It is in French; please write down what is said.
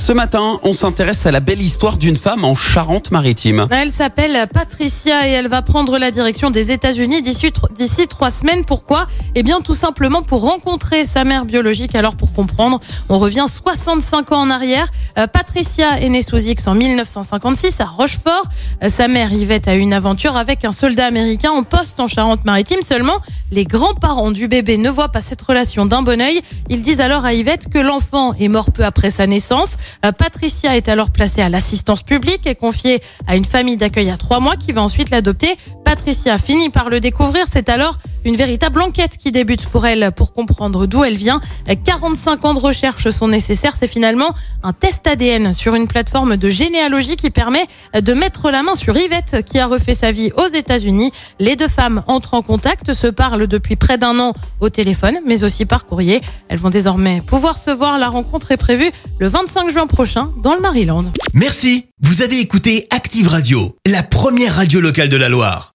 Ce matin, on s'intéresse à la belle histoire d'une femme en Charente-Maritime. Elle s'appelle Patricia et elle va prendre la direction des États-Unis d'ici trois semaines. Pourquoi? Eh bien, tout simplement pour rencontrer sa mère biologique. Alors, pour comprendre, on revient 65 ans en arrière. Euh, Patricia est née sous X en 1956 à Rochefort. Euh, sa mère Yvette a eu une aventure avec un soldat américain en poste en Charente-Maritime. Seulement, les grands-parents du bébé ne voient pas cette relation d'un bon oeil. Ils disent alors à Yvette que l'enfant est mort peu après sa naissance. Euh, Patricia est alors placée à l'assistance publique et confiée à une famille d'accueil à trois mois qui va ensuite l'adopter. Patricia finit par le découvrir. C'est alors une véritable enquête qui débute pour elle pour comprendre d'où elle vient. 45 ans de recherche sont nécessaires. C'est finalement un test ADN sur une plateforme de généalogie qui permet de mettre la main sur Yvette qui a refait sa vie aux États-Unis. Les deux femmes entrent en contact, se parlent depuis près d'un an au téléphone, mais aussi par courrier. Elles vont désormais pouvoir se voir. La rencontre est prévue le 25 juin prochain dans le Maryland. Merci. Vous avez écouté Active Radio, la première radio locale de la Loire.